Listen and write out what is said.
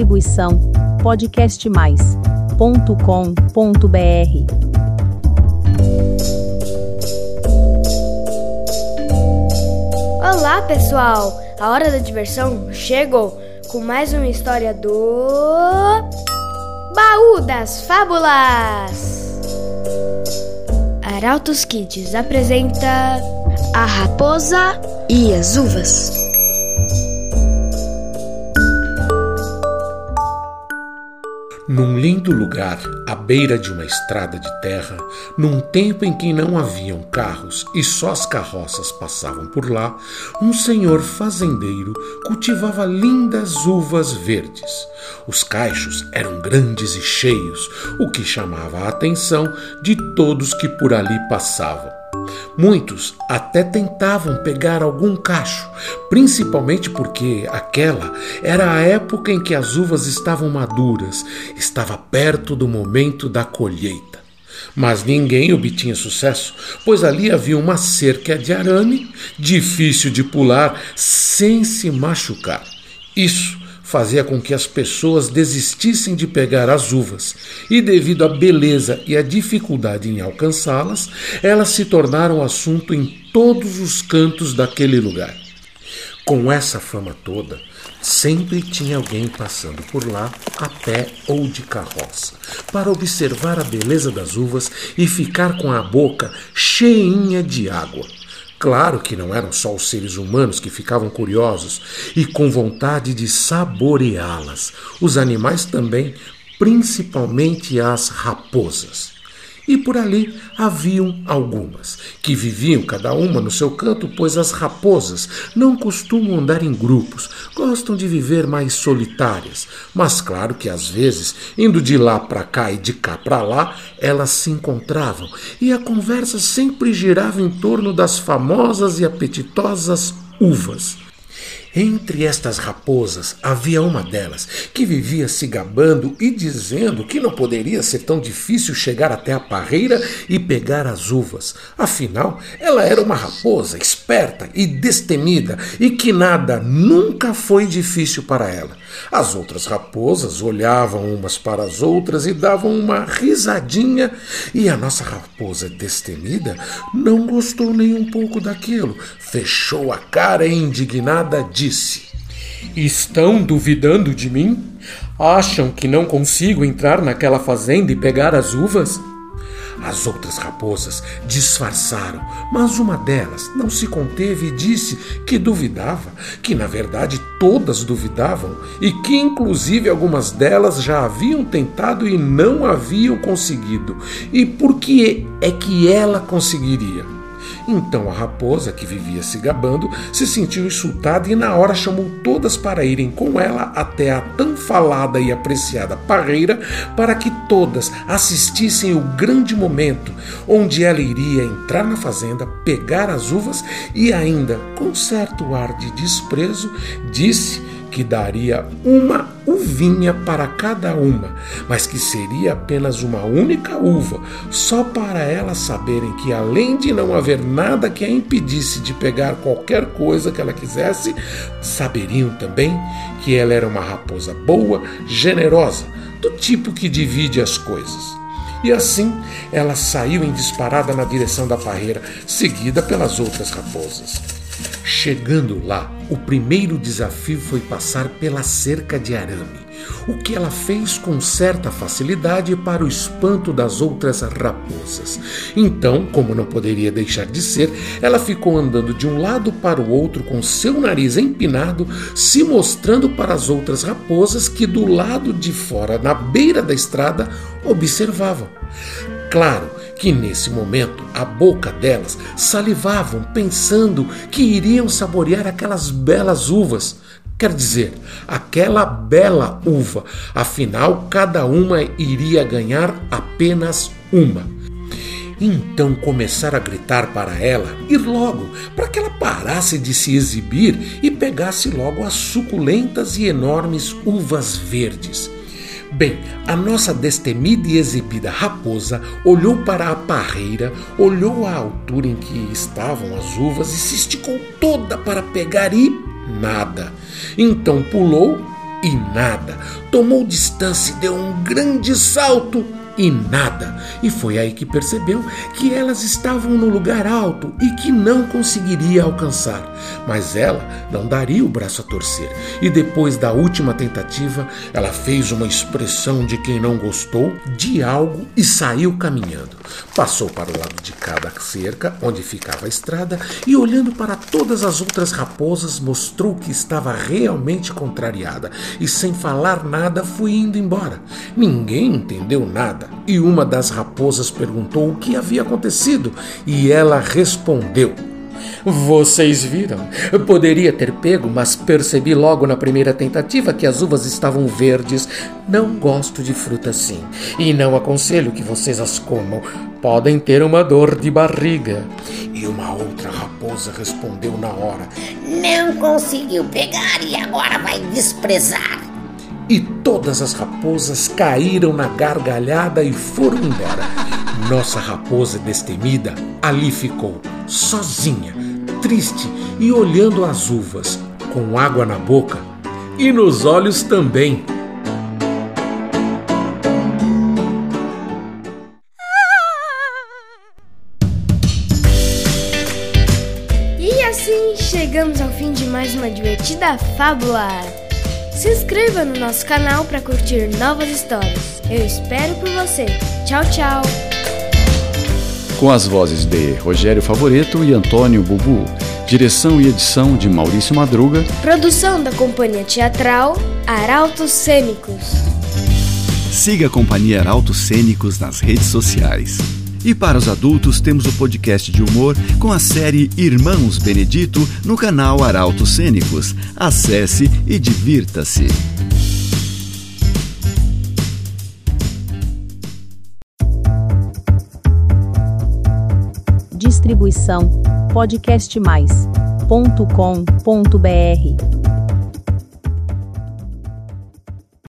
Distribuição podcastmais.com.br. Olá, pessoal! A hora da diversão chegou com mais uma história do Baú das Fábulas. Arautos Kids apresenta A Raposa e as Uvas. Num lindo lugar, à beira de uma estrada de terra, num tempo em que não haviam carros e só as carroças passavam por lá, um senhor fazendeiro cultivava lindas uvas verdes. Os caixos eram grandes e cheios, o que chamava a atenção de todos que por ali passavam. Muitos até tentavam pegar algum cacho, principalmente porque aquela era a época em que as uvas estavam maduras, estava perto do momento da colheita. Mas ninguém obtinha sucesso, pois ali havia uma cerca de arame, difícil de pular sem se machucar. Isso fazia com que as pessoas desistissem de pegar as uvas, e devido à beleza e à dificuldade em alcançá-las, elas se tornaram assunto em todos os cantos daquele lugar. Com essa fama toda, sempre tinha alguém passando por lá a pé ou de carroça, para observar a beleza das uvas e ficar com a boca cheinha de água. Claro que não eram só os seres humanos que ficavam curiosos e com vontade de saboreá-las. Os animais também, principalmente as raposas. E por ali haviam algumas, que viviam cada uma no seu canto, pois as raposas não costumam andar em grupos, gostam de viver mais solitárias. Mas claro que às vezes, indo de lá para cá e de cá para lá, elas se encontravam, e a conversa sempre girava em torno das famosas e apetitosas uvas. Entre estas raposas havia uma delas que vivia se gabando e dizendo que não poderia ser tão difícil chegar até a parreira e pegar as uvas. Afinal, ela era uma raposa esperta e destemida e que nada nunca foi difícil para ela. As outras raposas olhavam umas para as outras e davam uma risadinha, e a nossa raposa destemida não gostou nem um pouco daquilo. Fechou a cara indignada disse: Estão duvidando de mim? Acham que não consigo entrar naquela fazenda e pegar as uvas? As outras raposas disfarçaram, mas uma delas não se conteve e disse que duvidava, que na verdade todas duvidavam e que inclusive algumas delas já haviam tentado e não haviam conseguido. E por que é que ela conseguiria? Então a raposa, que vivia se gabando, se sentiu insultada e na hora chamou todas para irem com ela até a tão falada e apreciada parreira, para que todas assistissem o grande momento onde ela iria entrar na fazenda, pegar as uvas e ainda, com certo ar de desprezo, disse que daria uma uvinha para cada uma, mas que seria apenas uma única uva, só para elas saberem que, além de não haver nada que a impedisse de pegar qualquer coisa que ela quisesse, saberiam também que ela era uma raposa boa, generosa, do tipo que divide as coisas. E assim ela saiu em disparada na direção da parreira, seguida pelas outras raposas. Chegando lá, o primeiro desafio foi passar pela cerca de arame, o que ela fez com certa facilidade para o espanto das outras raposas. Então, como não poderia deixar de ser, ela ficou andando de um lado para o outro com seu nariz empinado, se mostrando para as outras raposas que do lado de fora, na beira da estrada, observavam. Claro que nesse momento a boca delas salivavam, pensando que iriam saborear aquelas belas uvas. Quer dizer, aquela bela uva, afinal, cada uma iria ganhar apenas uma. Então começaram a gritar para ela ir logo, para que ela parasse de se exibir e pegasse logo as suculentas e enormes uvas verdes. Bem, a nossa destemida e exibida raposa olhou para a parreira, olhou a altura em que estavam as uvas e se esticou toda para pegar e nada. Então pulou e nada. Tomou distância e deu um grande salto e nada. E foi aí que percebeu que elas estavam no lugar alto e que não conseguiria alcançar. Mas ela não daria o braço a torcer. E depois da última tentativa, ela fez uma expressão de quem não gostou de algo e saiu caminhando. Passou para o lado de cada cerca, onde ficava a estrada, e olhando para todas as outras raposas, mostrou que estava realmente contrariada e, sem falar nada, foi indo embora. Ninguém entendeu nada e uma das raposas perguntou o que havia acontecido e ela respondeu. Vocês viram? Poderia ter pego, mas percebi logo na primeira tentativa que as uvas estavam verdes. Não gosto de fruta assim e não aconselho que vocês as comam. Podem ter uma dor de barriga. E uma outra raposa respondeu na hora: Não conseguiu pegar e agora vai desprezar e todas as raposas caíram na gargalhada e foram embora. Nossa raposa destemida ali ficou, sozinha, triste e olhando as uvas, com água na boca e nos olhos também. E assim chegamos ao fim de mais uma divertida fábula. Se inscreva no nosso canal para curtir novas histórias. Eu espero por você. Tchau, tchau. Com as vozes de Rogério Favoreto e Antônio Bubu. Direção e edição de Maurício Madruga. Produção da Companhia Teatral Arautos Cênicos. Siga a Companhia Arautos Cênicos nas redes sociais. E para os adultos, temos o podcast de humor com a série Irmãos Benedito no canal Arauto Cênicos. Acesse e divirta-se. Distribuição podcastmais.com.br